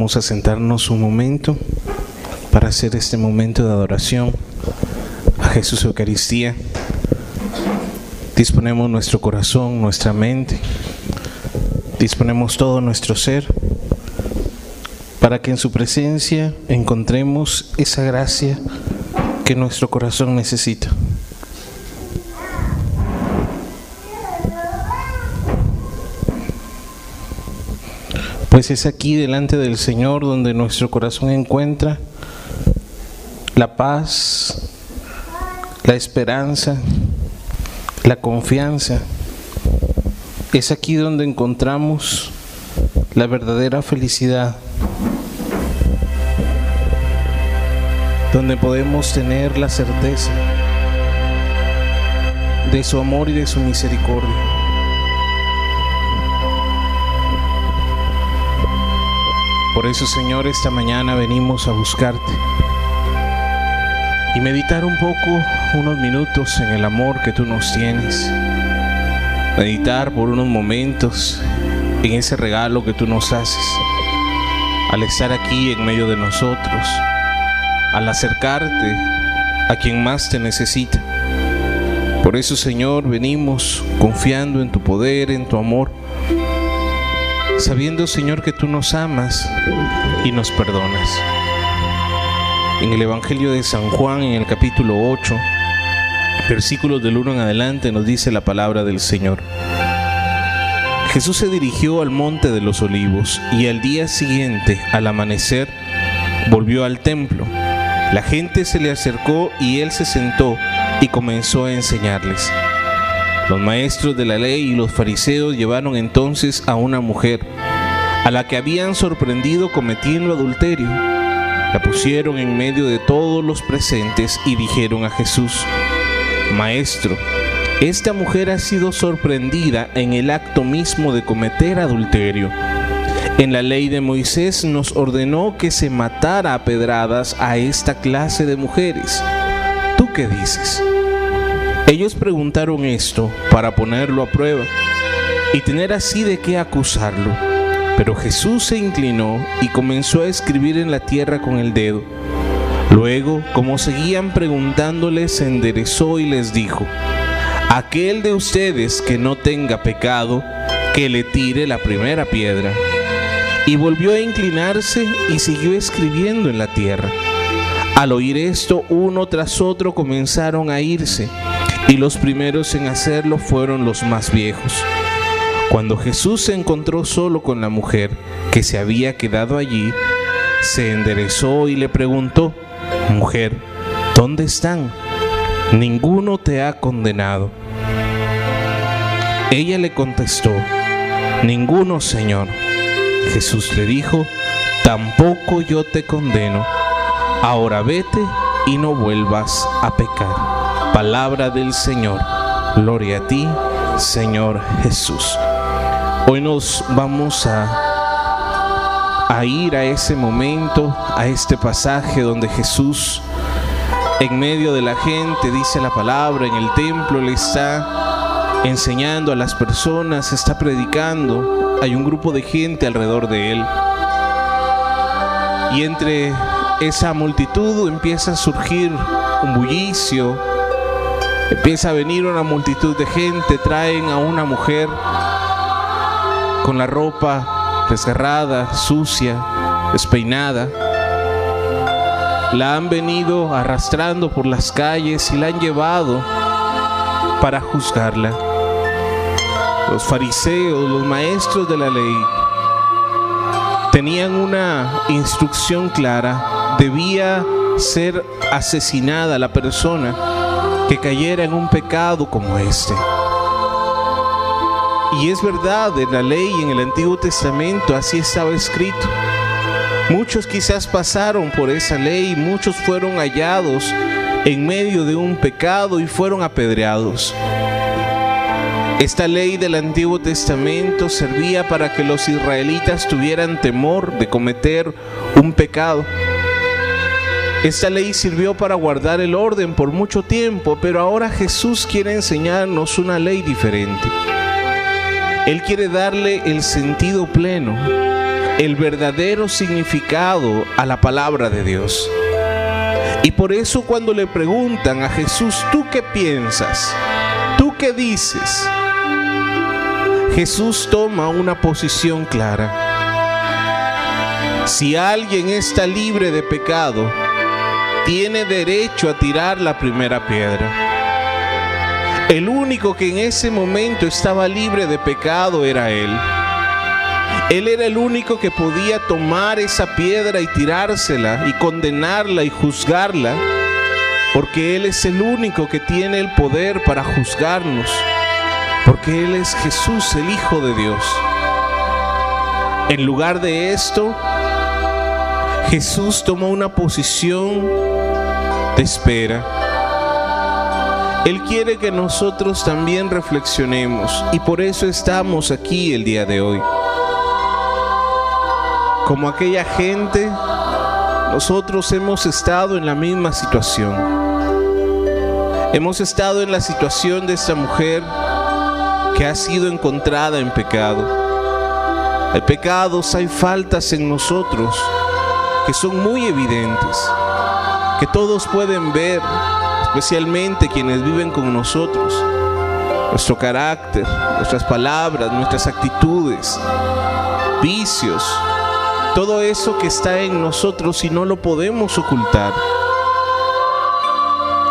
Vamos a sentarnos un momento para hacer este momento de adoración a Jesús Eucaristía. Disponemos nuestro corazón, nuestra mente, disponemos todo nuestro ser para que en su presencia encontremos esa gracia que nuestro corazón necesita. Pues es aquí delante del Señor donde nuestro corazón encuentra la paz, la esperanza, la confianza. Es aquí donde encontramos la verdadera felicidad, donde podemos tener la certeza de su amor y de su misericordia. Por eso, Señor, esta mañana venimos a buscarte y meditar un poco, unos minutos en el amor que tú nos tienes. Meditar por unos momentos en ese regalo que tú nos haces. Al estar aquí en medio de nosotros, al acercarte a quien más te necesita. Por eso, Señor, venimos confiando en tu poder, en tu amor sabiendo, Señor, que tú nos amas y nos perdonas. En el Evangelio de San Juan, en el capítulo 8, versículos del 1 en adelante, nos dice la palabra del Señor. Jesús se dirigió al monte de los olivos y al día siguiente, al amanecer, volvió al templo. La gente se le acercó y él se sentó y comenzó a enseñarles. Los maestros de la ley y los fariseos llevaron entonces a una mujer, a la que habían sorprendido cometiendo adulterio. La pusieron en medio de todos los presentes y dijeron a Jesús, Maestro, esta mujer ha sido sorprendida en el acto mismo de cometer adulterio. En la ley de Moisés nos ordenó que se matara a pedradas a esta clase de mujeres. ¿Tú qué dices? Ellos preguntaron esto para ponerlo a prueba y tener así de qué acusarlo. Pero Jesús se inclinó y comenzó a escribir en la tierra con el dedo. Luego, como seguían preguntándole, se enderezó y les dijo, Aquel de ustedes que no tenga pecado, que le tire la primera piedra. Y volvió a inclinarse y siguió escribiendo en la tierra. Al oír esto, uno tras otro comenzaron a irse y los primeros en hacerlo fueron los más viejos. Cuando Jesús se encontró solo con la mujer que se había quedado allí, se enderezó y le preguntó, Mujer, ¿dónde están? Ninguno te ha condenado. Ella le contestó, Ninguno, Señor. Jesús le dijo, Tampoco yo te condeno. Ahora vete y no vuelvas a pecar. Palabra del Señor. Gloria a ti, Señor Jesús. Hoy nos vamos a, a ir a ese momento, a este pasaje donde Jesús en medio de la gente dice la palabra, en el templo le está enseñando a las personas, está predicando, hay un grupo de gente alrededor de él. Y entre esa multitud empieza a surgir un bullicio, Empieza a venir una multitud de gente, traen a una mujer con la ropa desgarrada, sucia, despeinada. La han venido arrastrando por las calles y la han llevado para juzgarla. Los fariseos, los maestros de la ley, tenían una instrucción clara. Debía ser asesinada la persona que cayera en un pecado como este. Y es verdad, en la ley en el Antiguo Testamento así estaba escrito. Muchos quizás pasaron por esa ley, muchos fueron hallados en medio de un pecado y fueron apedreados. Esta ley del Antiguo Testamento servía para que los israelitas tuvieran temor de cometer un pecado. Esta ley sirvió para guardar el orden por mucho tiempo, pero ahora Jesús quiere enseñarnos una ley diferente. Él quiere darle el sentido pleno. el verdadero significado a la palabra de Dios. Y por eso cuando le preguntan a Jesús, ¿tú qué piensas? ¿Tú qué dices? Jesús toma una posición clara. Si alguien está libre de pecado, tiene derecho a tirar la primera piedra. El único que en ese momento estaba libre de pecado era Él. Él era el único que podía tomar esa piedra y tirársela y condenarla y juzgarla, porque Él es el único que tiene el poder para juzgarnos, porque Él es Jesús, el Hijo de Dios. En lugar de esto, Jesús tomó una posición de espera. Él quiere que nosotros también reflexionemos y por eso estamos aquí el día de hoy. Como aquella gente, nosotros hemos estado en la misma situación. Hemos estado en la situación de esta mujer que ha sido encontrada en pecado. Hay pecados, hay faltas en nosotros que son muy evidentes, que todos pueden ver, especialmente quienes viven con nosotros. Nuestro carácter, nuestras palabras, nuestras actitudes, vicios, todo eso que está en nosotros y no lo podemos ocultar.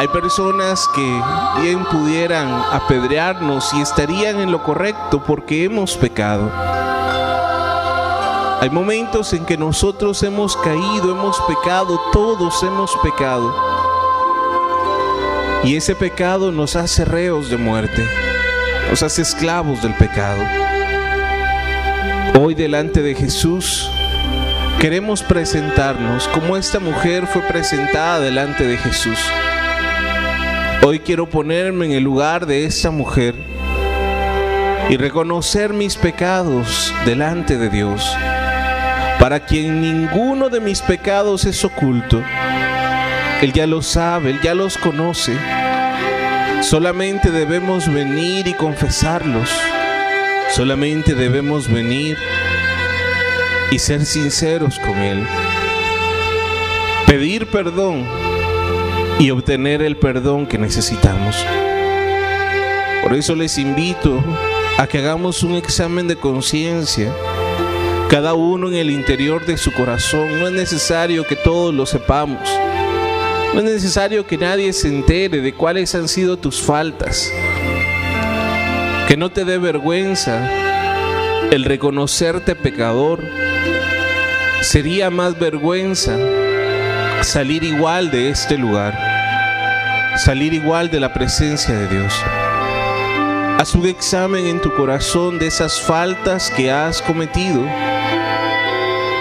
Hay personas que bien pudieran apedrearnos y estarían en lo correcto porque hemos pecado. Hay momentos en que nosotros hemos caído, hemos pecado, todos hemos pecado. Y ese pecado nos hace reos de muerte, nos hace esclavos del pecado. Hoy delante de Jesús queremos presentarnos como esta mujer fue presentada delante de Jesús. Hoy quiero ponerme en el lugar de esta mujer y reconocer mis pecados delante de Dios, para quien ninguno de mis pecados es oculto él ya lo sabe, Él ya los conoce. Solamente debemos venir y confesarlos. Solamente debemos venir y ser sinceros con Él. Pedir perdón y obtener el perdón que necesitamos. Por eso les invito a que hagamos un examen de conciencia, cada uno en el interior de su corazón. No es necesario que todos lo sepamos. No es necesario que nadie se entere de cuáles han sido tus faltas. Que no te dé vergüenza el reconocerte pecador. Sería más vergüenza salir igual de este lugar. Salir igual de la presencia de Dios. Haz un examen en tu corazón de esas faltas que has cometido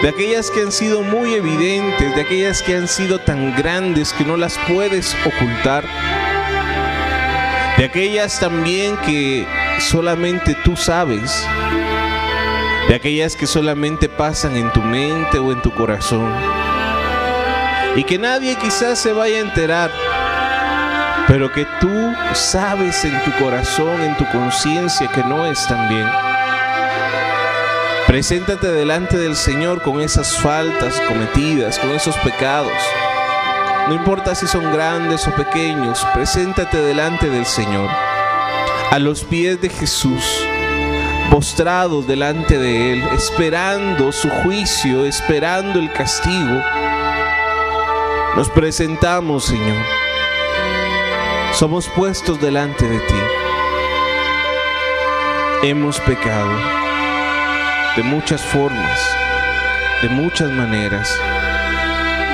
de aquellas que han sido muy evidentes, de aquellas que han sido tan grandes que no las puedes ocultar, de aquellas también que solamente tú sabes, de aquellas que solamente pasan en tu mente o en tu corazón, y que nadie quizás se vaya a enterar, pero que tú sabes en tu corazón, en tu conciencia que no es tan bien. Preséntate delante del Señor con esas faltas cometidas, con esos pecados. No importa si son grandes o pequeños, preséntate delante del Señor. A los pies de Jesús, postrados delante de Él, esperando su juicio, esperando el castigo. Nos presentamos, Señor. Somos puestos delante de ti. Hemos pecado de muchas formas, de muchas maneras.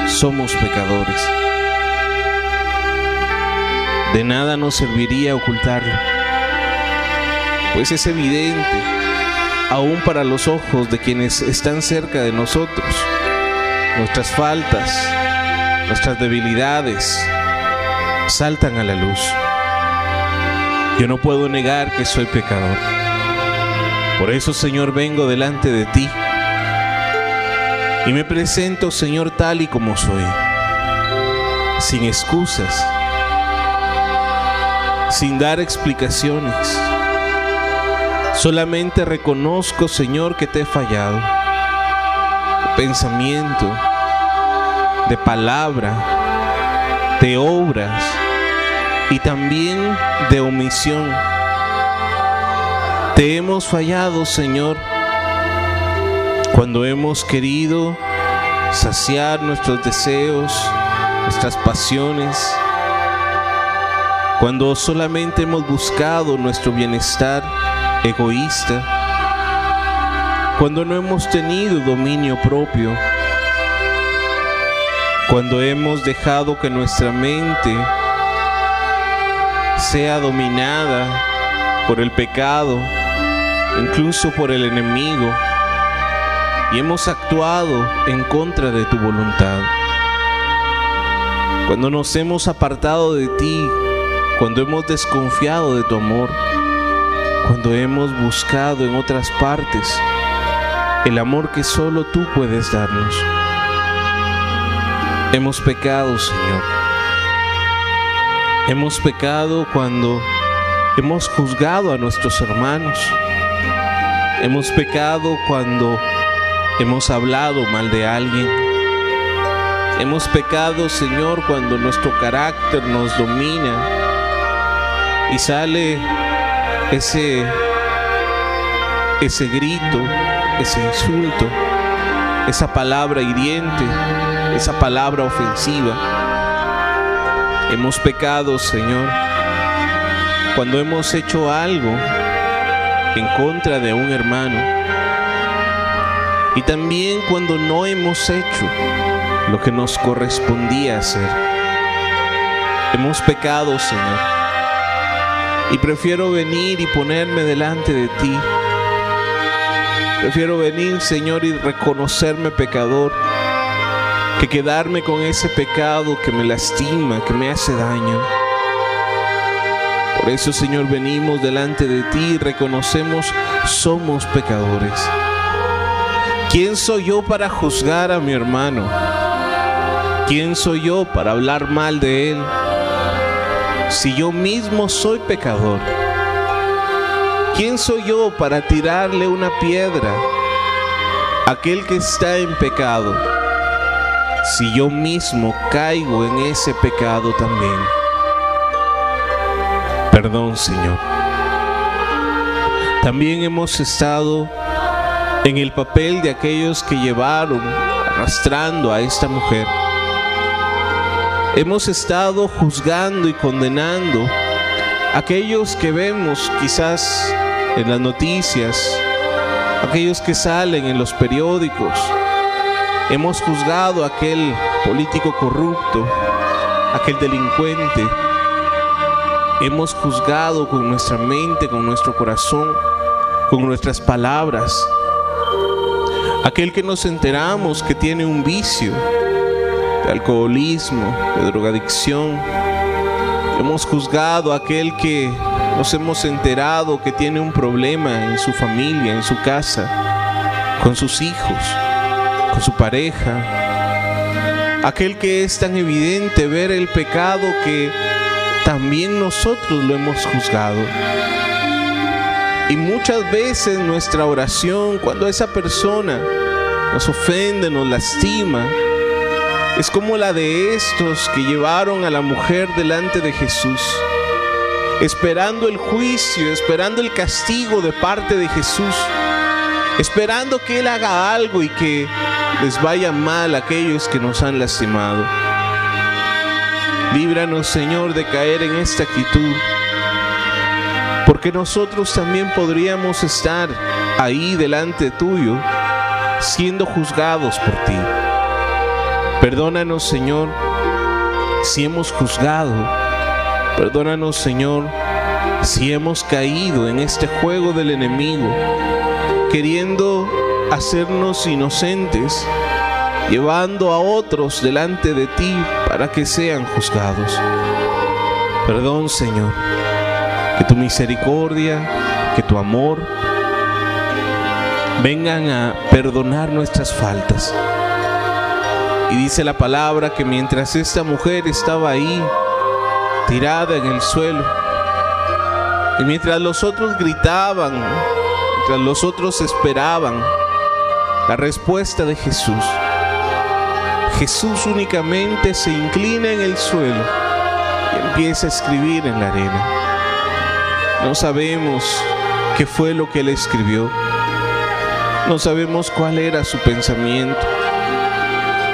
Somos pecadores. De nada nos serviría ocultarlo, pues es evidente, aún para los ojos de quienes están cerca de nosotros, nuestras faltas, nuestras debilidades saltan a la luz. Yo no puedo negar que soy pecador. Por eso, Señor, vengo delante de ti y me presento, Señor, tal y como soy, sin excusas, sin dar explicaciones. Solamente reconozco, Señor, que te he fallado. pensamiento, de palabra, de obras y también de omisión. Te hemos fallado, Señor, cuando hemos querido saciar nuestros deseos, nuestras pasiones, cuando solamente hemos buscado nuestro bienestar egoísta, cuando no hemos tenido dominio propio, cuando hemos dejado que nuestra mente sea dominada por el pecado, incluso por el enemigo, y hemos actuado en contra de tu voluntad. Cuando nos hemos apartado de ti, cuando hemos desconfiado de tu amor, cuando hemos buscado en otras partes el amor que solo tú puedes darnos. Hemos pecado, Señor. Hemos pecado cuando hemos juzgado a nuestros hermanos. Hemos pecado cuando hemos hablado mal de alguien. Hemos pecado, Señor, cuando nuestro carácter nos domina y sale ese ese grito, ese insulto, esa palabra hiriente, esa palabra ofensiva. Hemos pecado, Señor, cuando hemos hecho algo en contra de un hermano. Y también cuando no hemos hecho lo que nos correspondía hacer. Hemos pecado, Señor. Y prefiero venir y ponerme delante de ti Prefiero venir, Señor, y reconocerme pecador, que quedarme con ese pecado que me lastima, que me hace daño. Por eso, Señor, venimos delante de ti y reconocemos somos pecadores. ¿Quién soy yo para juzgar a mi hermano? ¿Quién soy yo para hablar mal de él? Si yo mismo soy pecador. ¿Quién soy yo para tirarle una piedra a aquel que está en pecado si yo mismo caigo en ese pecado también? Perdón, Señor. También hemos estado en el papel de aquellos que llevaron arrastrando a esta mujer. Hemos estado juzgando y condenando a aquellos que vemos quizás en las noticias, aquellos que salen en los periódicos. Hemos juzgado a aquel político corrupto, aquel delincuente. Hemos juzgado con nuestra mente, con nuestro corazón, con nuestras palabras. Aquel que nos enteramos que tiene un vicio de alcoholismo, de drogadicción. Hemos juzgado a aquel que nos hemos enterado que tiene un problema en su familia, en su casa, con sus hijos, con su pareja. Aquel que es tan evidente ver el pecado que también nosotros lo hemos juzgado. Y muchas veces nuestra oración, cuando esa persona nos ofende, nos lastima, es como la de estos que llevaron a la mujer delante de Jesús esperando el juicio, esperando el castigo de parte de Jesús, esperando que Él haga algo y que les vaya mal a aquellos que nos han lastimado. Líbranos, Señor, de caer en esta actitud, porque nosotros también podríamos estar ahí delante tuyo, siendo juzgados por ti. Perdónanos, Señor, si hemos juzgado Perdónanos, Señor, si hemos caído en este juego del enemigo, queriendo hacernos inocentes, llevando a otros delante de ti para que sean juzgados. Perdón, Señor, que tu misericordia, que tu amor vengan a perdonar nuestras faltas. Y dice la palabra que mientras esta mujer estaba ahí, tirada en el suelo. Y mientras los otros gritaban, mientras los otros esperaban, La respuesta de Jesús. Jesús únicamente se inclina en el suelo y empieza a escribir en la arena. No sabemos qué fue lo que él escribió. No sabemos cuál era su pensamiento.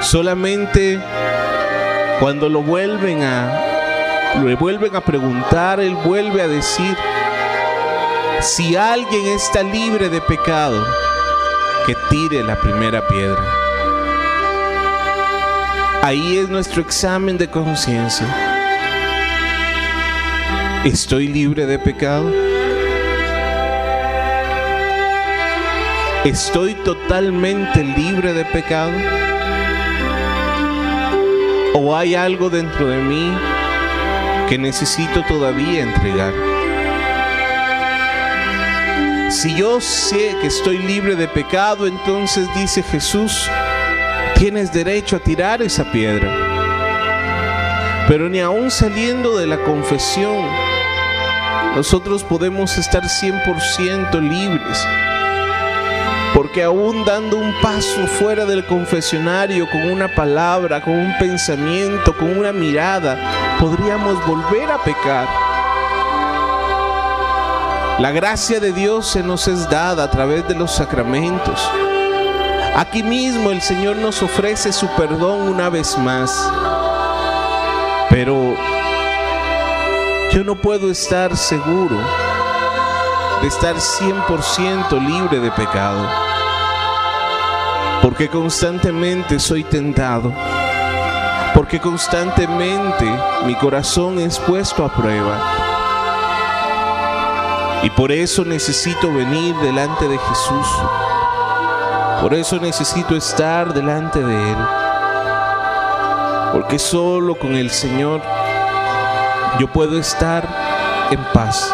Solamente cuando lo vuelven a le vuelven a preguntar, él vuelve a decir, si alguien está libre de pecado, que tire la primera piedra. Ahí es nuestro examen de conciencia. ¿Estoy libre de pecado? ¿Estoy totalmente libre de pecado? ¿O hay algo dentro de mí que necesito todavía entregar? Si yo sé que estoy libre de pecado, entonces dice Jesús, tienes derecho a tirar esa piedra. Pero ni aún saliendo de la confesión, nosotros podemos estar 100% libres. Porque aún dando un paso fuera del confesionario con una palabra, con un pensamiento, con una mirada, podríamos volver a pecar. La gracia de Dios se nos es dada a través de los sacramentos. Aquí mismo el Señor nos ofrece su perdón una vez más. Pero yo no puedo estar seguro de estar 100% libre de pecado. Porque constantemente soy tentado. Porque constantemente mi corazón es puesto a prueba. Y por eso necesito venir delante de Jesús. Por eso necesito estar delante de Él. Porque solo con el Señor yo puedo estar en paz.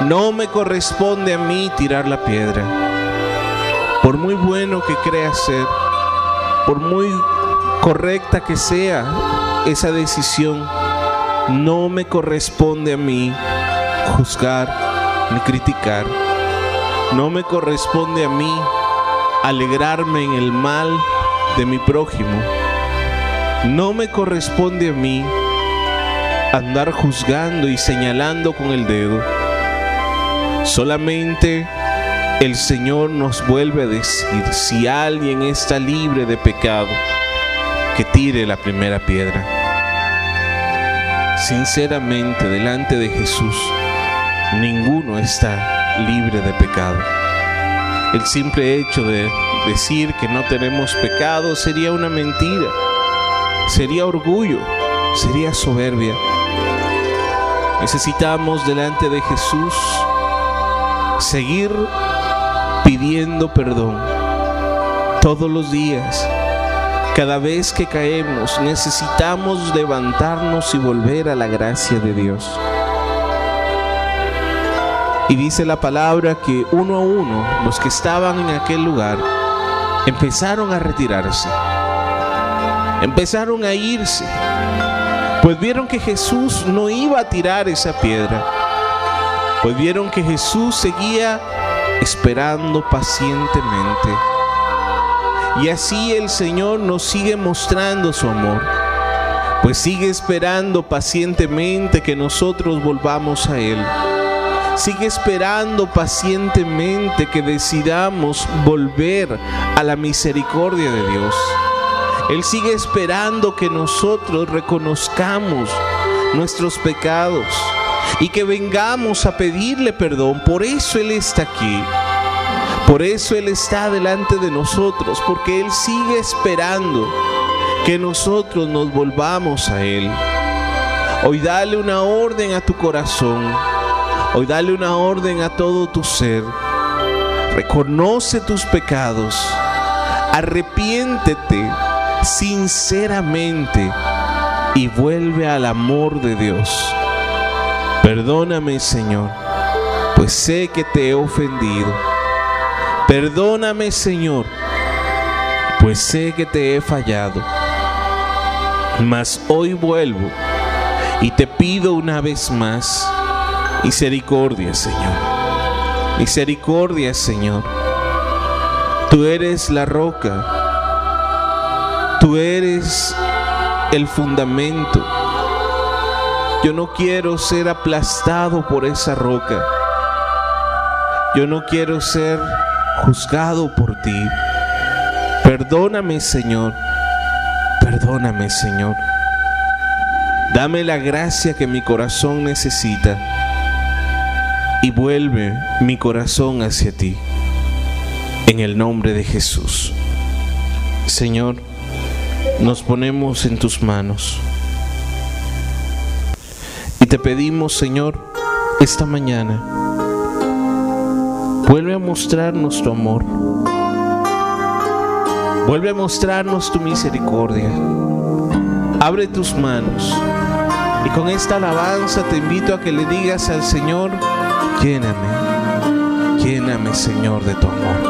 No me corresponde a mí tirar la piedra. Por muy bueno que crea ser, por muy correcta que sea esa decisión, no me corresponde a mí juzgar ni criticar. No me corresponde a mí alegrarme en el mal de mi prójimo. No me corresponde a mí andar juzgando y señalando con el dedo. Solamente el Señor nos vuelve a decir, si alguien está libre de pecado, que tire la primera piedra. Sinceramente, delante de Jesús, ninguno está libre de pecado. El simple hecho de decir que no tenemos pecado sería una mentira, sería orgullo, sería soberbia. Necesitamos delante de Jesús seguir pidiendo perdón todos los días. Cada vez que caemos necesitamos levantarnos y volver a la gracia de Dios. Y dice la palabra que uno a uno los que estaban en aquel lugar empezaron a retirarse. Empezaron a irse pues vieron que Jesús no iba a tirar esa piedra. Pues vieron que Jesús seguía esperando pacientemente. Y así el Señor nos sigue mostrando su amor. Pues sigue esperando pacientemente que nosotros volvamos a Él. Sigue esperando pacientemente que decidamos volver a la misericordia de Dios. Él sigue esperando que nosotros reconozcamos nuestros pecados y que vengamos a pedirle perdón. Por eso Él está aquí. Por eso Él está delante de nosotros, porque Él sigue esperando que nosotros nos volvamos a Él. Hoy dale una orden a tu corazón. Hoy dale una orden a todo tu ser. Reconoce tus pecados. Arrepiéntete sinceramente y vuelve al amor de Dios. Perdóname, Señor, pues sé que te he ofendido. Perdóname, Señor, pues sé que te he fallado. Mas hoy vuelvo y te pido una vez más misericordia, Señor. Misericordia, Señor. Tú eres la roca. Tú eres el fundamento. Yo no quiero ser aplastado por esa roca. Yo no quiero ser juzgado por ti. Perdóname, Señor. Perdóname, Señor. Dame la gracia que mi corazón necesita y vuelve mi corazón hacia ti. En el nombre de Jesús. Señor, nos ponemos en tus manos. Y te pedimos, Señor, esta mañana, vuelve a mostrarnos tu amor. Vuelve a mostrarnos tu misericordia. Abre tus manos. Y con esta alabanza te invito a que le digas al Señor, lléname, lléname Señor de tu amor.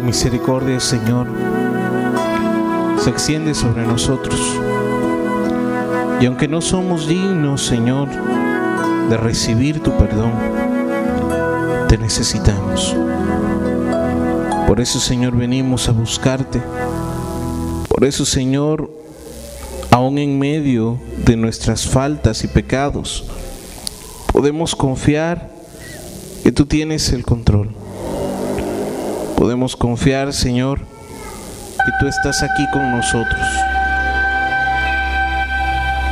Misericordia, Señor, se extiende sobre nosotros. Y aunque no somos dignos, Señor, de recibir tu perdón, te necesitamos. Por eso, Señor, venimos a buscarte. Por eso, Señor, aún en medio de nuestras faltas y pecados, podemos confiar que tú tienes el control podemos confiar, Señor, que tú estás aquí con nosotros.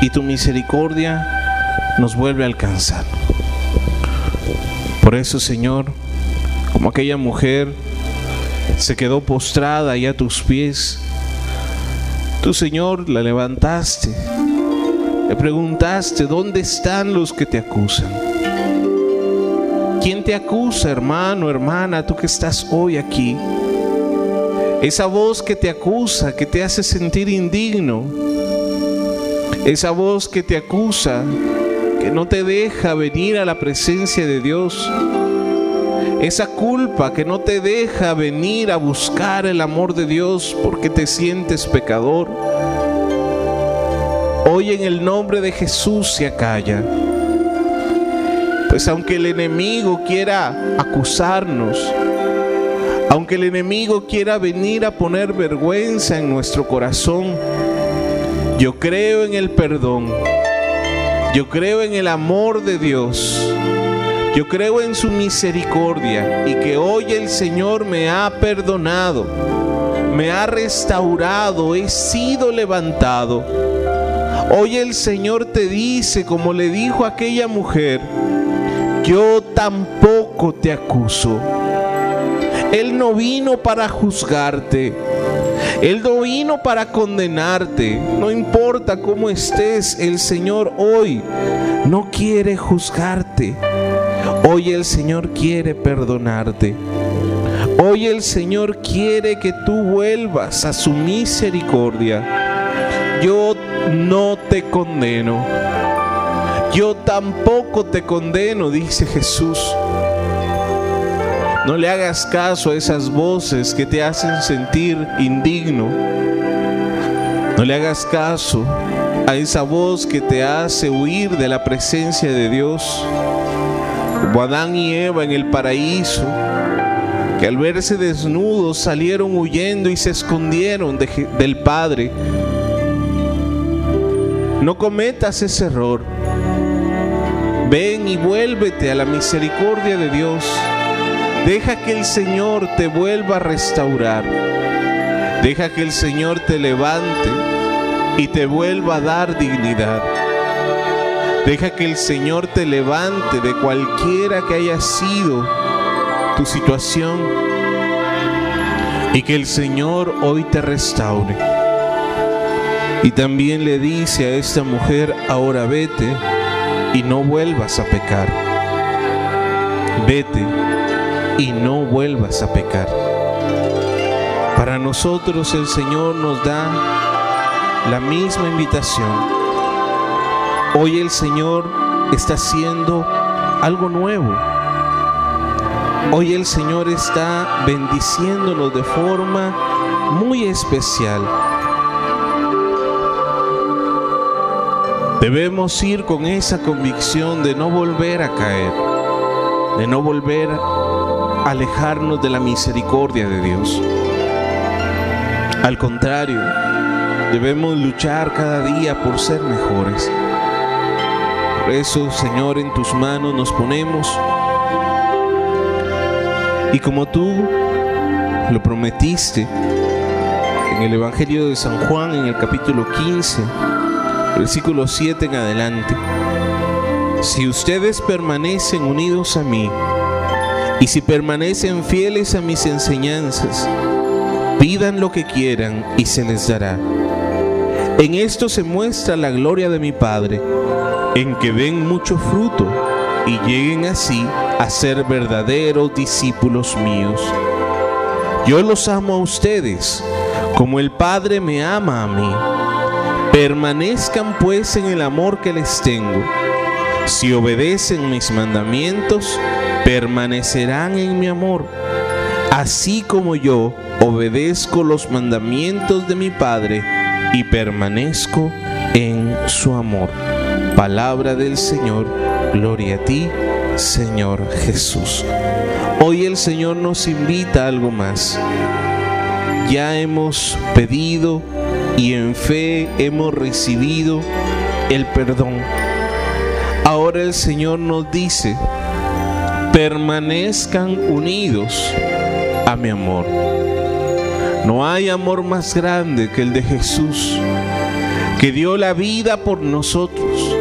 Y tu misericordia nos vuelve a alcanzar. Por eso, Señor, como aquella mujer se quedó postrada y a tus pies. Tu Señor la levantaste, le preguntaste, ¿dónde están los que te acusan? ¿Quién te acusa, hermano, hermana, tú que estás hoy aquí? Esa voz que te acusa, que te hace sentir indigno. Esa voz que te acusa, que no te deja venir a la presencia de Dios. Esa culpa que no te deja venir a buscar el amor de Dios porque te sientes pecador. Hoy en el nombre de Jesús se acalla. Pues aunque el enemigo quiera acusarnos, aunque el enemigo quiera venir a poner vergüenza en nuestro corazón, yo creo en el perdón. Yo creo en el amor de Dios. Yo creo en su misericordia y que hoy el Señor me ha perdonado, me ha restaurado, he sido levantado. Hoy el Señor te dice, como le dijo aquella mujer, yo tampoco te acuso. Él no vino para juzgarte. Él no vino para condenarte. No importa cómo estés, el Señor hoy no quiere juzgarte. Hoy el Señor quiere perdonarte. Hoy el Señor quiere que tú vuelvas a su misericordia. Yo no te condeno. Yo tampoco te condeno, dice Jesús. No le hagas caso a esas voces que te hacen sentir indigno. No le hagas caso a esa voz que te hace huir de la presencia de Dios. Como Adán y Eva en el paraíso, que al verse desnudos salieron huyendo y se escondieron del Padre. No cometas ese error. Ven y vuélvete a la misericordia de Dios. Deja que el Señor te vuelva a restaurar. Deja que el Señor te levante y te vuelva a dar dignidad. Deja que el Señor te levante de cualquiera que haya sido tu situación y que el Señor hoy te restaure. Y también le dice a esta mujer, ahora vete y no vuelvas a pecar. Vete y no vuelvas a pecar. Para nosotros el Señor nos da la misma invitación. Hoy el Señor está haciendo algo nuevo. Hoy el Señor está bendiciéndonos de forma muy especial. Debemos ir con esa convicción de no volver a caer, de no volver a alejarnos de la misericordia de Dios. Al contrario, debemos luchar cada día por ser mejores. Por eso, Señor, en tus manos nos ponemos. Y como tú lo prometiste en el Evangelio de San Juan, en el capítulo 15, versículo 7 en adelante. Si ustedes permanecen unidos a mí y si permanecen fieles a mis enseñanzas, pidan lo que quieran y se les dará. En esto se muestra la gloria de mi Padre, en que den mucho fruto y lleguen así a ser verdaderos discípulos míos. Yo los amo a ustedes, como el Padre me ama a mí. Permanezcan pues en el amor que les tengo. Si obedecen mis mandamientos, permanecerán en mi amor, así como yo obedezco los mandamientos de mi Padre y permanezco en su amor. Palabra del Señor, gloria a ti, Señor Jesús. Hoy el Señor nos invita a algo más. Ya hemos pedido y en fe hemos recibido el perdón. Ahora el Señor nos dice, permanezcan unidos a mi amor. No hay amor más grande que el de Jesús, que dio la vida por nosotros,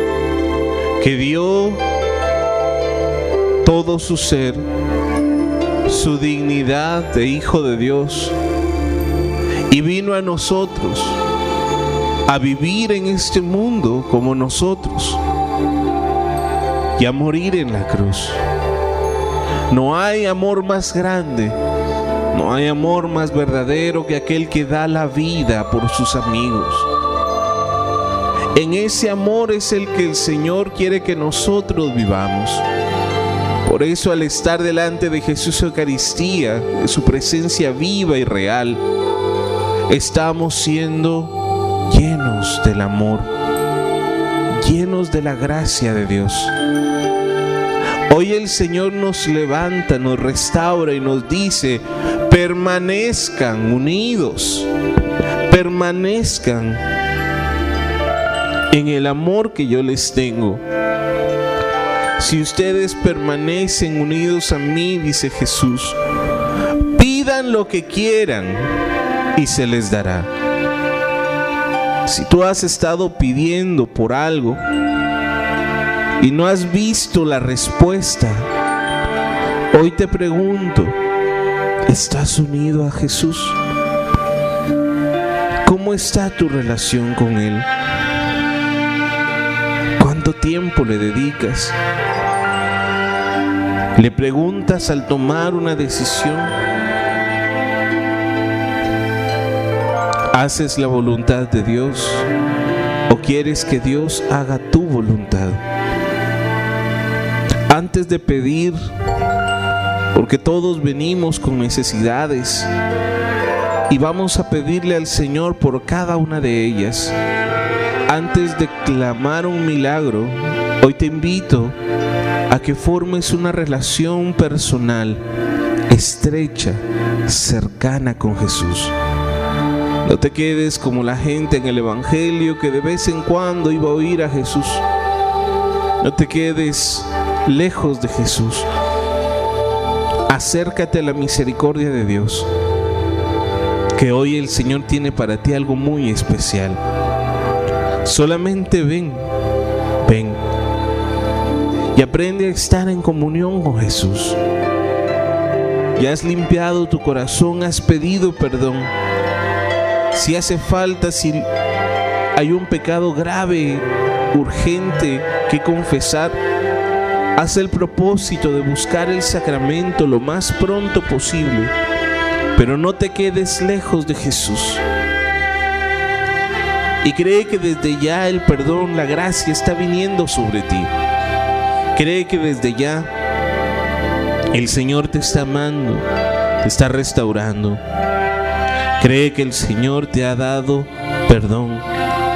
que dio todo su ser, su dignidad de hijo de Dios y vino a nosotros a vivir en este mundo como nosotros y a morir en la cruz. No hay amor más grande, no hay amor más verdadero que aquel que da la vida por sus amigos. En ese amor es el que el Señor quiere que nosotros vivamos. Por eso al estar delante de Jesús Eucaristía, de su presencia viva y real, estamos siendo llenos del amor, llenos de la gracia de Dios. Hoy el Señor nos levanta, nos restaura y nos dice, permanezcan unidos, permanezcan en el amor que yo les tengo. Si ustedes permanecen unidos a mí, dice Jesús, pidan lo que quieran y se les dará. Si tú has estado pidiendo por algo y no has visto la respuesta, hoy te pregunto, ¿estás unido a Jesús? ¿Cómo está tu relación con Él? ¿Cuánto tiempo le dedicas? ¿Le preguntas al tomar una decisión? ¿Haces la voluntad de Dios o quieres que Dios haga tu voluntad? antes de pedir, porque todos venimos con necesidades y vamos a pedirle al Señor por cada una de ellas. Antes de clamar un milagro, hoy te invito a que formes una relación personal, estrecha, cercana con Jesús. No te quedes como la gente en el Evangelio que de vez en cuando iba a oír a Jesús. No te quedes lejos de Jesús. Acércate a la misericordia de Dios, que hoy el Señor tiene para ti algo muy especial. Solamente ven, ven y aprende a estar en comunión con Jesús. Ya has limpiado tu corazón, has pedido perdón. Si hace falta, si hay un pecado grave, urgente que confesar, Haz el propósito de buscar el sacramento lo más pronto posible, pero no te quedes lejos de Jesús. Y cree que desde ya el perdón, la gracia está viniendo sobre ti. Cree que desde ya el Señor te está amando, te está restaurando. Cree que el Señor te ha dado perdón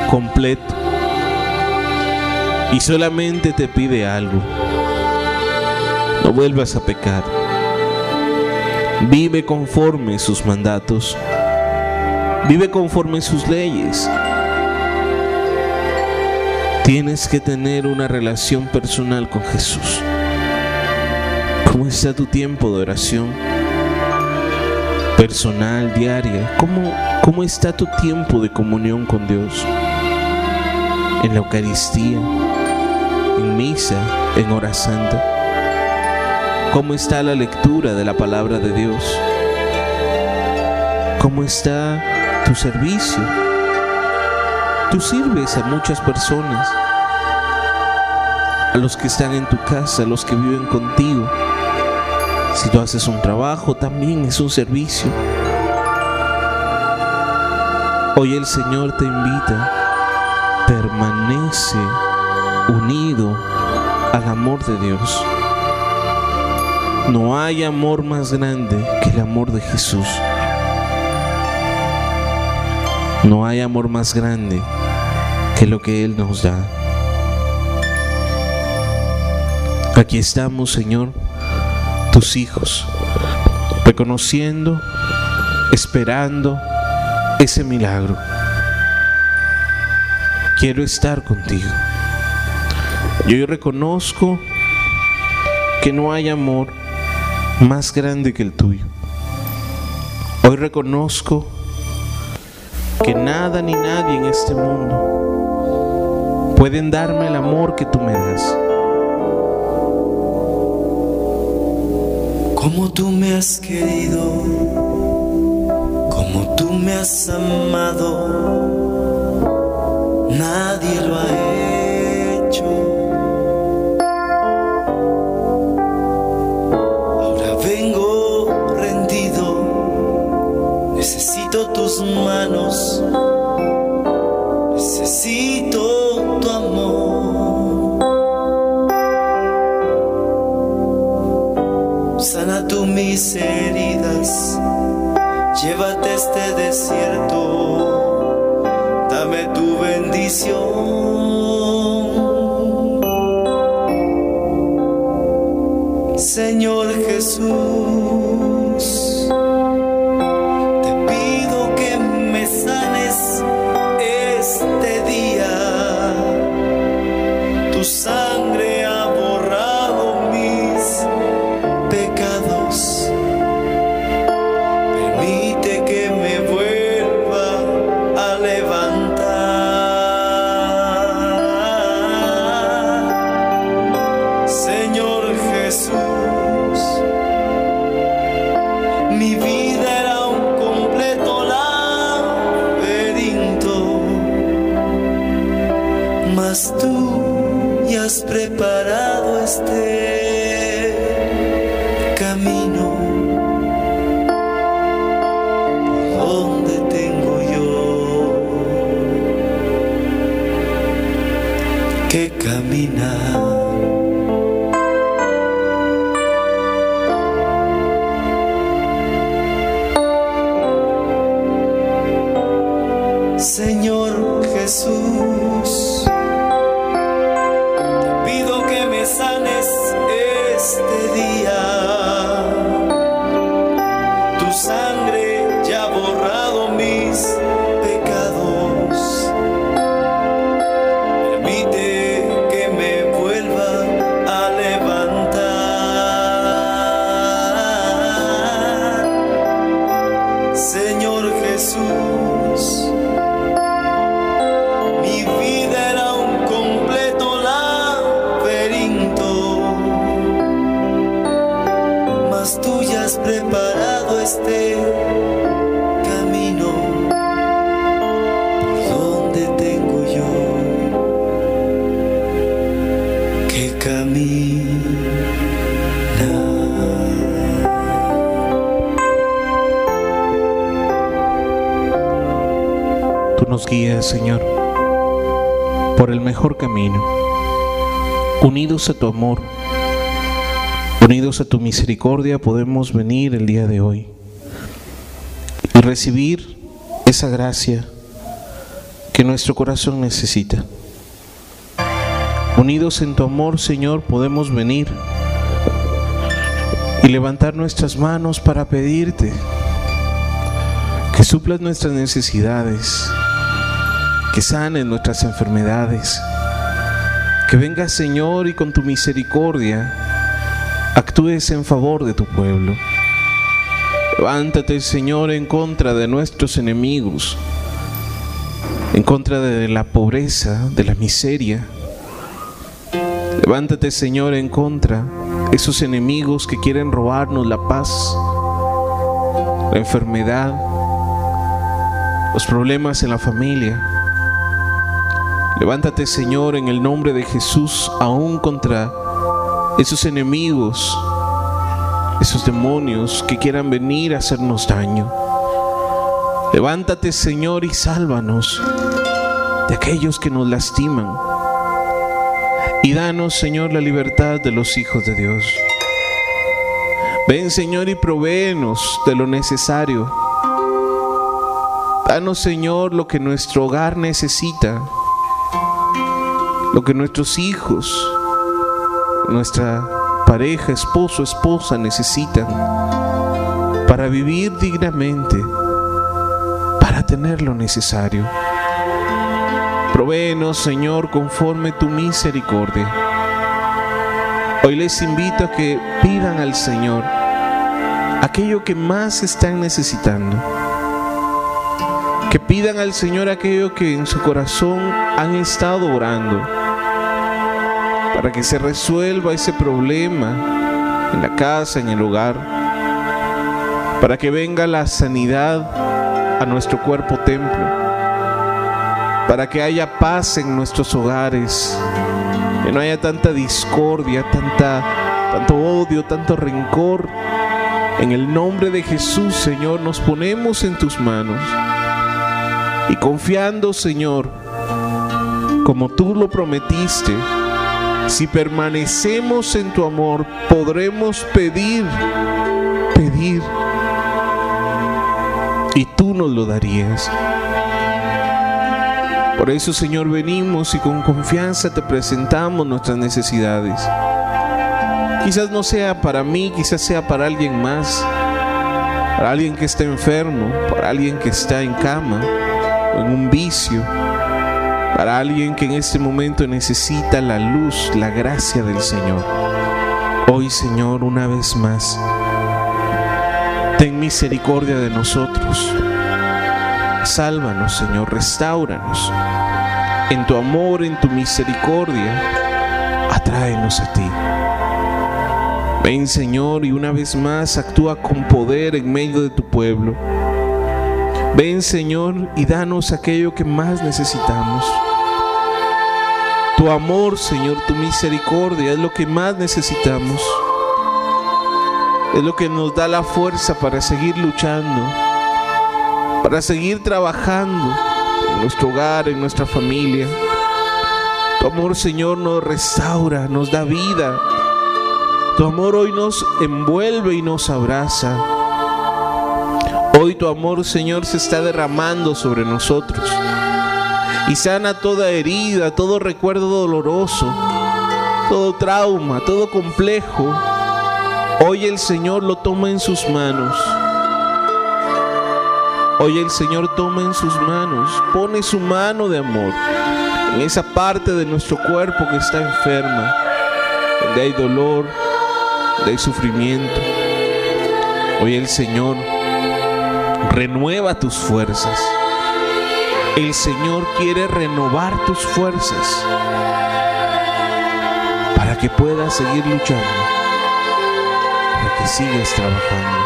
completo. Y solamente te pide algo no vuelvas a pecar. Vive conforme sus mandatos. Vive conforme sus leyes. Tienes que tener una relación personal con Jesús. ¿Cómo está tu tiempo de oración? Personal, diaria. ¿Cómo, cómo está tu tiempo de comunión con Dios? En la Eucaristía, en misa, en hora santa. ¿Cómo está la lectura de la palabra de Dios? ¿Cómo está tu servicio? Tú sirves a muchas personas, a los que están en tu casa, a los que viven contigo. Si tú haces un trabajo, también es un servicio. Hoy el Señor te invita, permanece unido al amor de Dios. No hay amor más grande que el amor de Jesús. No hay amor más grande que lo que Él nos da. Aquí estamos, Señor, tus hijos, reconociendo, esperando ese milagro. Quiero estar contigo. Yo reconozco que no hay amor más grande que el tuyo. Hoy reconozco que nada ni nadie en este mundo pueden darme el amor que tú me das. Como tú me has querido, como tú me has amado, nadie lo ha hecho. Ahora vengo rendido, necesito tus manos, necesito mis heridas, llévate este desierto, dame tu bendición. Señor Jesús, você. Unidos a tu amor, unidos a tu misericordia, podemos venir el día de hoy y recibir esa gracia que nuestro corazón necesita. Unidos en tu amor, Señor, podemos venir y levantar nuestras manos para pedirte que suplas nuestras necesidades, que sanes nuestras enfermedades, que Señor y con tu misericordia actúes en favor de tu pueblo. Levántate Señor en contra de nuestros enemigos, en contra de la pobreza, de la miseria. Levántate Señor en contra de esos enemigos que quieren robarnos la paz, la enfermedad, los problemas en la familia. Levántate, Señor, en el nombre de Jesús, aún contra esos enemigos, esos demonios que quieran venir a hacernos daño. Levántate, Señor, y sálvanos de aquellos que nos lastiman. Y danos, Señor, la libertad de los hijos de Dios. Ven, Señor, y provéenos de lo necesario. Danos, Señor, lo que nuestro hogar necesita, lo que nuestros hijos, nuestra pareja, esposo, esposa necesitan para vivir dignamente, para tener lo necesario. Provéenos, Señor, conforme tu misericordia. Hoy les invito a que pidan al Señor aquello que más están necesitando. Que pidan al Señor aquello que en su corazón han estado orando. Para que se resuelva ese problema en la casa, en el hogar. para que venga la sanidad a nuestro cuerpo templo, para que haya paz en nuestros hogares, que no haya tanta discordia, tanta, tanto odio, tanto rencor. En el nombre de Jesús, Señor, nos ponemos en tus manos y confiando, Señor, como tú lo prometiste, si permanecemos en tu amor, podremos pedir, pedir, y tú nos lo darías. Por eso, Señor, venimos y con confianza te presentamos nuestras necesidades. Quizás no sea para mí, quizás sea para alguien más, para alguien que está enfermo, para alguien que está en cama o en un vicio para alguien que en este momento necesita la luz, la gracia del Señor. Hoy, Señor, una vez más, ten misericordia de nosotros. Sálvanos, Señor, restauranos. En tu amor, en tu misericordia, atráenos a ti. Ven, Señor, y una vez más actúa con poder en medio de tu pueblo. Ven, Señor, y danos aquello que más necesitamos. Tu amor, Señor, tu misericordia es lo que más necesitamos. Es lo que nos da la fuerza para seguir luchando, para seguir trabajando en nuestro hogar, en nuestra familia. Tu amor, Señor, nos restaura, nos da vida. Tu amor hoy nos envuelve y nos abraza. Hoy tu amor, Señor, se está derramando sobre nosotros y sana toda herida, todo recuerdo doloroso, todo trauma, todo complejo. Hoy el Señor lo toma en sus manos. Hoy el Señor toma en sus manos, pone su mano de amor en esa parte de nuestro cuerpo que está enferma, donde hay dolor, donde hay sufrimiento. Hoy el Señor renueva tus fuerzas. El Señor quiere renovar tus fuerzas para que puedas seguir luchando, para que sigas trabajando.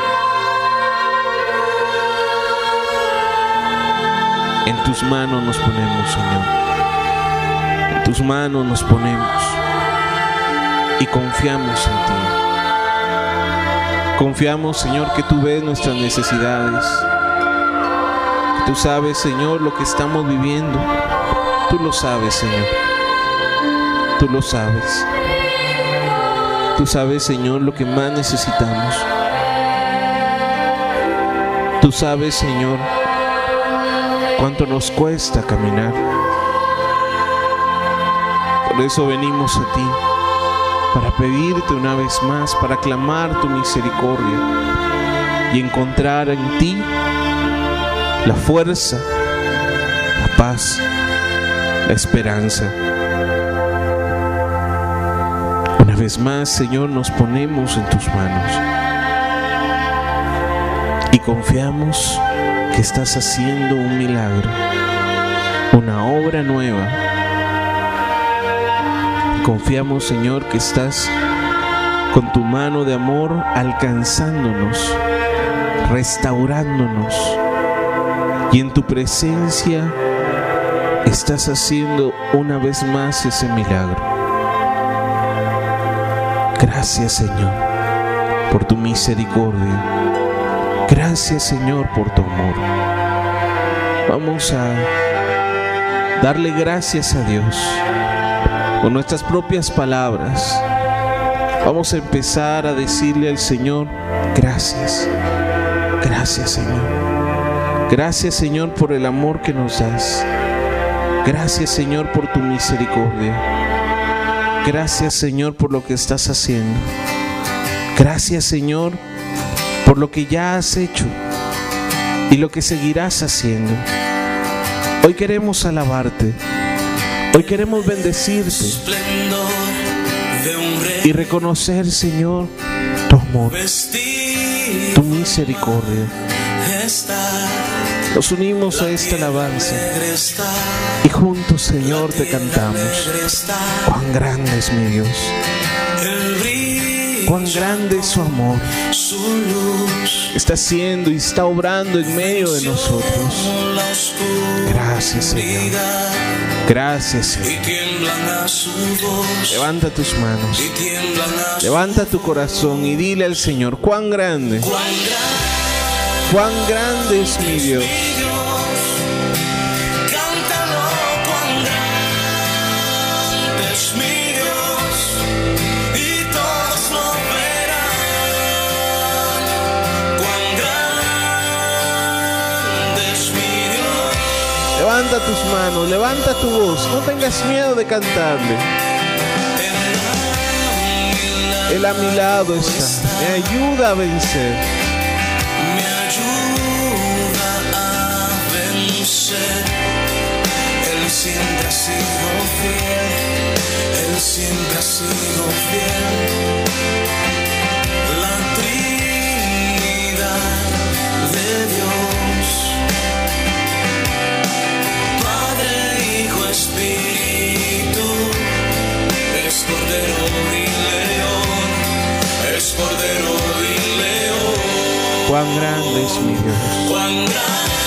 En tus manos nos ponemos, Señor. En tus manos nos ponemos y confiamos en ti. Confiamos, Señor, que tú ves nuestras necesidades Tú sabes, Señor, lo que estamos viviendo. Tú lo sabes, Señor. Tú lo sabes. Tú sabes, Señor, lo que más necesitamos. Tú sabes, Señor, cuánto nos cuesta caminar. Por eso venimos a ti, para pedirte una vez más, para clamar tu misericordia y encontrar en ti la fuerza, la paz, la esperanza. Una vez más, Señor, nos ponemos en tus manos y confiamos que estás haciendo un milagro, una obra nueva. Confiamos, Señor, que estás con tu mano de amor alcanzándonos, restaurándonos y en tu presencia estás haciendo una vez más ese milagro. Gracias Señor por tu misericordia. Gracias Señor por tu amor. Vamos a darle gracias a Dios con nuestras propias palabras. Vamos a empezar a decirle al Señor, gracias. Gracias Señor. Gracias Señor por el amor que nos das. Gracias Señor por tu misericordia. Gracias Señor por lo que estás haciendo. Gracias Señor por lo que ya has hecho y lo que seguirás haciendo. Hoy queremos alabarte. Hoy queremos bendecirte y reconocer, Señor, tu amor, tu misericordia. Nos unimos a esta alabanza y juntos, Señor, te cantamos. Cuán grande es mi Dios. Cuán grande es su amor. Está haciendo y está obrando en medio de nosotros. Gracias, Señor. Gracias, Señor. Levanta tus manos. Levanta tu corazón y dile al Señor, cuán grande, cuán grande es mi Dios. Cántalo cuán grande es mi Dios y todos lo verán. Cuán grande es mi Dios. Levanta tus manos, levanta tu voz. No tengas miedo de cantarle. Él a mi lado está. Me ayuda a vencer. Sido fiel. Él siempre ha sido fiel. La Trinidad de Dios. Padre, Hijo, Espíritu. Es Cordero y León. Es Cordero y León. Cuán grande es mi Dios. Cuán grande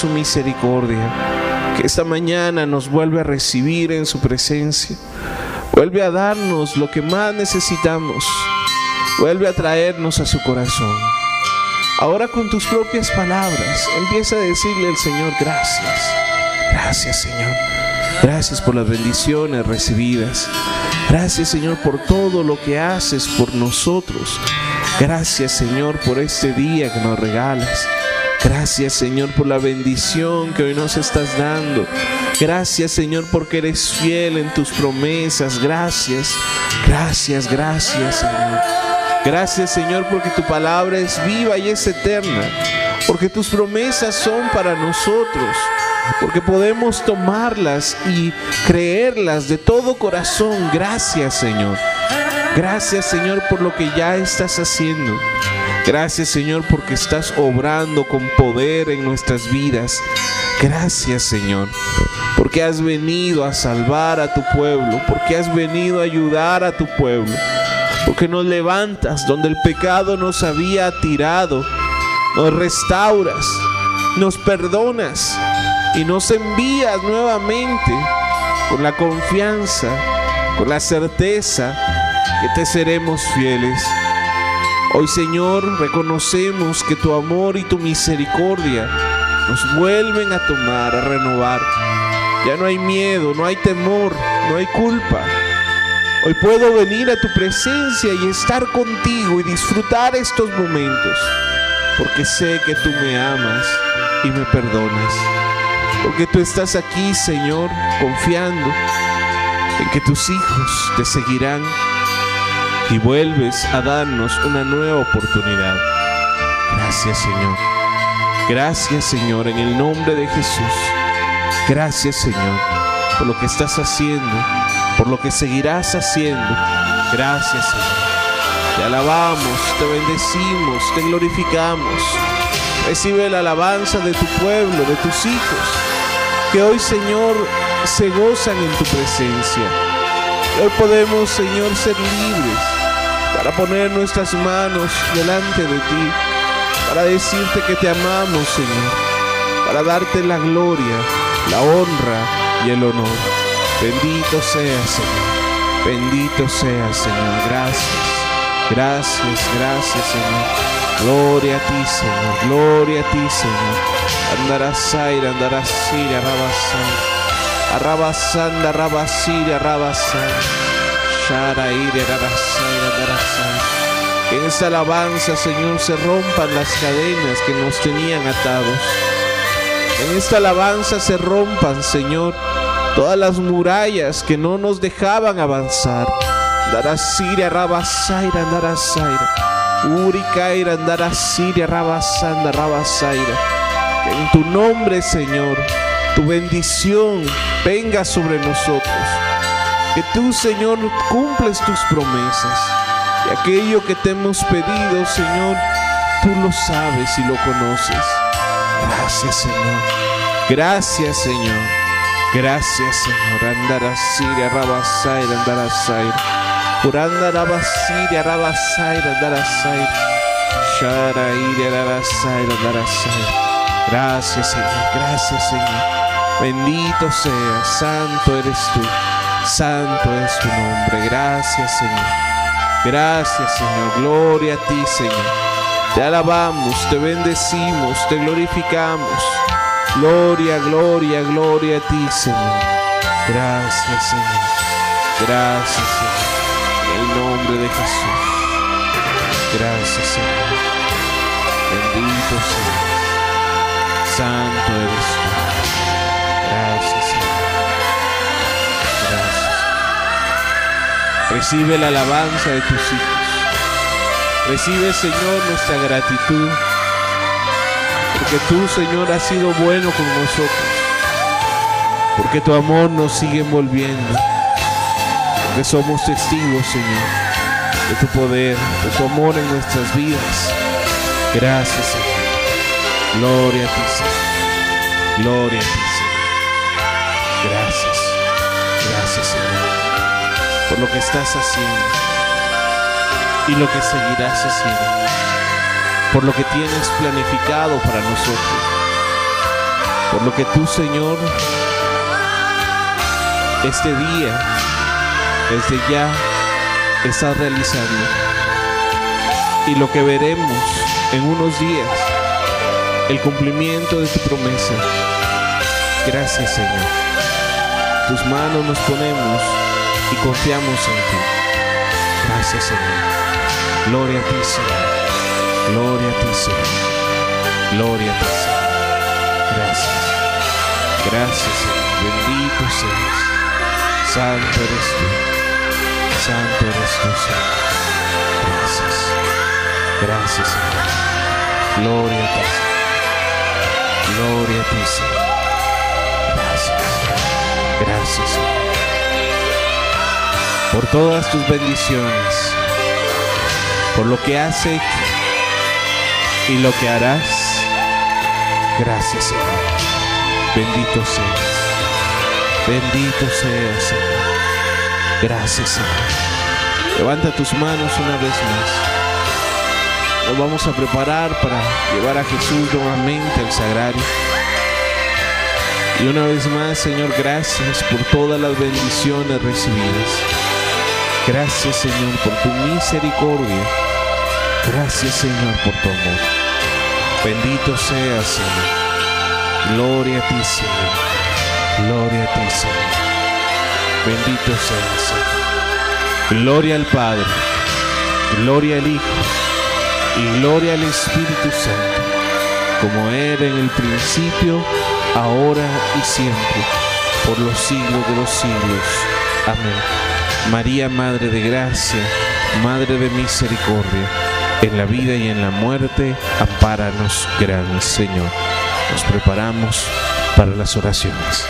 su misericordia. Que esta mañana nos vuelve a recibir en su presencia. Vuelve a darnos lo que más necesitamos. Vuelve a traernos a su corazón. Ahora con tus propias palabras, empieza a decirle al Señor gracias. Gracias Señor. Gracias por las bendiciones recibidas. Gracias Señor por todo lo que haces por nosotros. Gracias Señor por este día que nos regalas. Gracias Señor por la bendición que hoy nos estás dando. Gracias Señor porque eres fiel en tus promesas. Gracias, gracias, gracias Señor. Gracias Señor porque tu palabra es viva y es eterna. Porque tus promesas son para nosotros. Porque podemos tomarlas y creerlas de todo corazón. Gracias Señor. Gracias Señor por lo que ya estás haciendo. Gracias Señor porque estás obrando con poder en nuestras vidas. Gracias Señor porque has venido a salvar a tu pueblo, porque has venido a ayudar a tu pueblo, porque nos levantas donde el pecado nos había tirado, nos restauras, nos perdonas y nos envías nuevamente con la confianza, con la certeza que te seremos fieles. Hoy Señor reconocemos que tu amor y tu misericordia nos vuelven a tomar, a renovar. Ya no hay miedo, no hay temor, no hay culpa. Hoy puedo venir a tu presencia y estar contigo y disfrutar estos momentos, porque sé que tú me amas y me perdonas, porque tú estás aquí, Señor, confiando en que tus hijos te seguirán y vuelves a darnos una nueva oportunidad. Gracias, Señor. Gracias, Señor, en el nombre de Jesús. Gracias, Señor, por lo que estás haciendo por lo que seguirás haciendo. Gracias, Señor. Te alabamos, te bendecimos, te glorificamos. Recibe la alabanza de tu pueblo, de tus hijos, que hoy, Señor, se gozan en tu presencia. Hoy podemos, Señor, ser libres para poner nuestras manos delante de ti, para decirte que te amamos, Señor, para darte la gloria, la honra y el honor. Bendito sea, Señor. Bendito sea, Señor. Gracias. Gracias, gracias, Señor. Gloria a ti, Señor. Gloria a ti, Señor. Andarás aire, andarás ir, arrabasán. Arrabasán, arrabasir, arrabasán. Que en esta alabanza, Señor, se rompan las cadenas que nos tenían atados. En esta alabanza se rompan, Señor todas las murallas que no nos dejaban avanzar. Darasiria, Rabasaira, Darasaira. Urikaira, Darasiria, Rabasanda, Rabasaira. En tu nombre, Señor, tu bendición venga sobre nosotros. Que tú, Señor, cumples tus promesas. Y aquello que te hemos pedido, Señor, tú lo sabes y lo conoces. Gracias, Señor. Gracias, Señor. Gracias, Señor. Andarasiria, Rabasaira, Andarasaira. Purandarabasiria, Rabasaira, Andarasaira. Sharaira, Andarasaira, Andarasaira. Gracias, Señor. Gracias, Señor. Bendito sea, santo eres tú. Santo es tu nombre. Gracias, Señor. Gracias, Señor. Gloria a ti, Señor. Te alabamos, te bendecimos, te glorificamos. Gloria, gloria, gloria a ti, Señor. Gracias, Señor. Gracias, Señor. En el nombre de Jesús. Gracias, Señor. Bendito Señor. Santo eres tú. Gracias. Recibe la alabanza de tus hijos. Recibe, Señor, nuestra gratitud porque tú, Señor, has sido bueno con nosotros. Porque tu amor nos sigue envolviendo. Porque somos testigos, Señor, de tu poder, de tu amor en nuestras vidas. Gracias, Señor. Gloria a ti, Señor. Gloria a ti, lo que estás haciendo y lo que seguirás haciendo por lo que tienes planificado para nosotros, por lo que tú, Señor, este día, desde ya, estás realizando y lo que veremos en unos días, el cumplimiento de tu promesa. Gracias, Señor. Tus manos nos ponemos y confiamos en ti. Gracias, Señor. Gloria a ti, Señor. Gloria a ti, Señor. Gloria a ti, Señor. Gracias. Gracias, Señor. Bendito seas. Santo eres tú. Santo eres tú, Señor. Gracias. Gracias, Señor. Gloria a ti, Señor. Gloria a ti, Señor. Gracias. Gracias, Señor. Por todas tus bendiciones. Por lo que has hecho y lo que harás. Gracias, Señor. Bendito seas. Bendito seas, Señor. Gracias, Señor. Levanta tus manos una vez más. Nos vamos a preparar para llevar a Jesús nuevamente al sagrario. Y una vez más, Señor, gracias por todas las bendiciones recibidas. Gracias, Señor, por tu misericordia. Gracias, Señor, por tu amor. Bendito seas, Señor. Gloria a ti, Señor. Gloria a ti, Señor. Bendito seas, Señor. Gloria al Padre, gloria al Hijo y gloria al Espíritu Santo, como era en el principio, ahora y siempre, por los siglos de los siglos. Amén. María, Madre de Gracia, Madre de Misericordia, en la vida y en la muerte, ampáranos, gran Señor. Nos preparamos para las oraciones.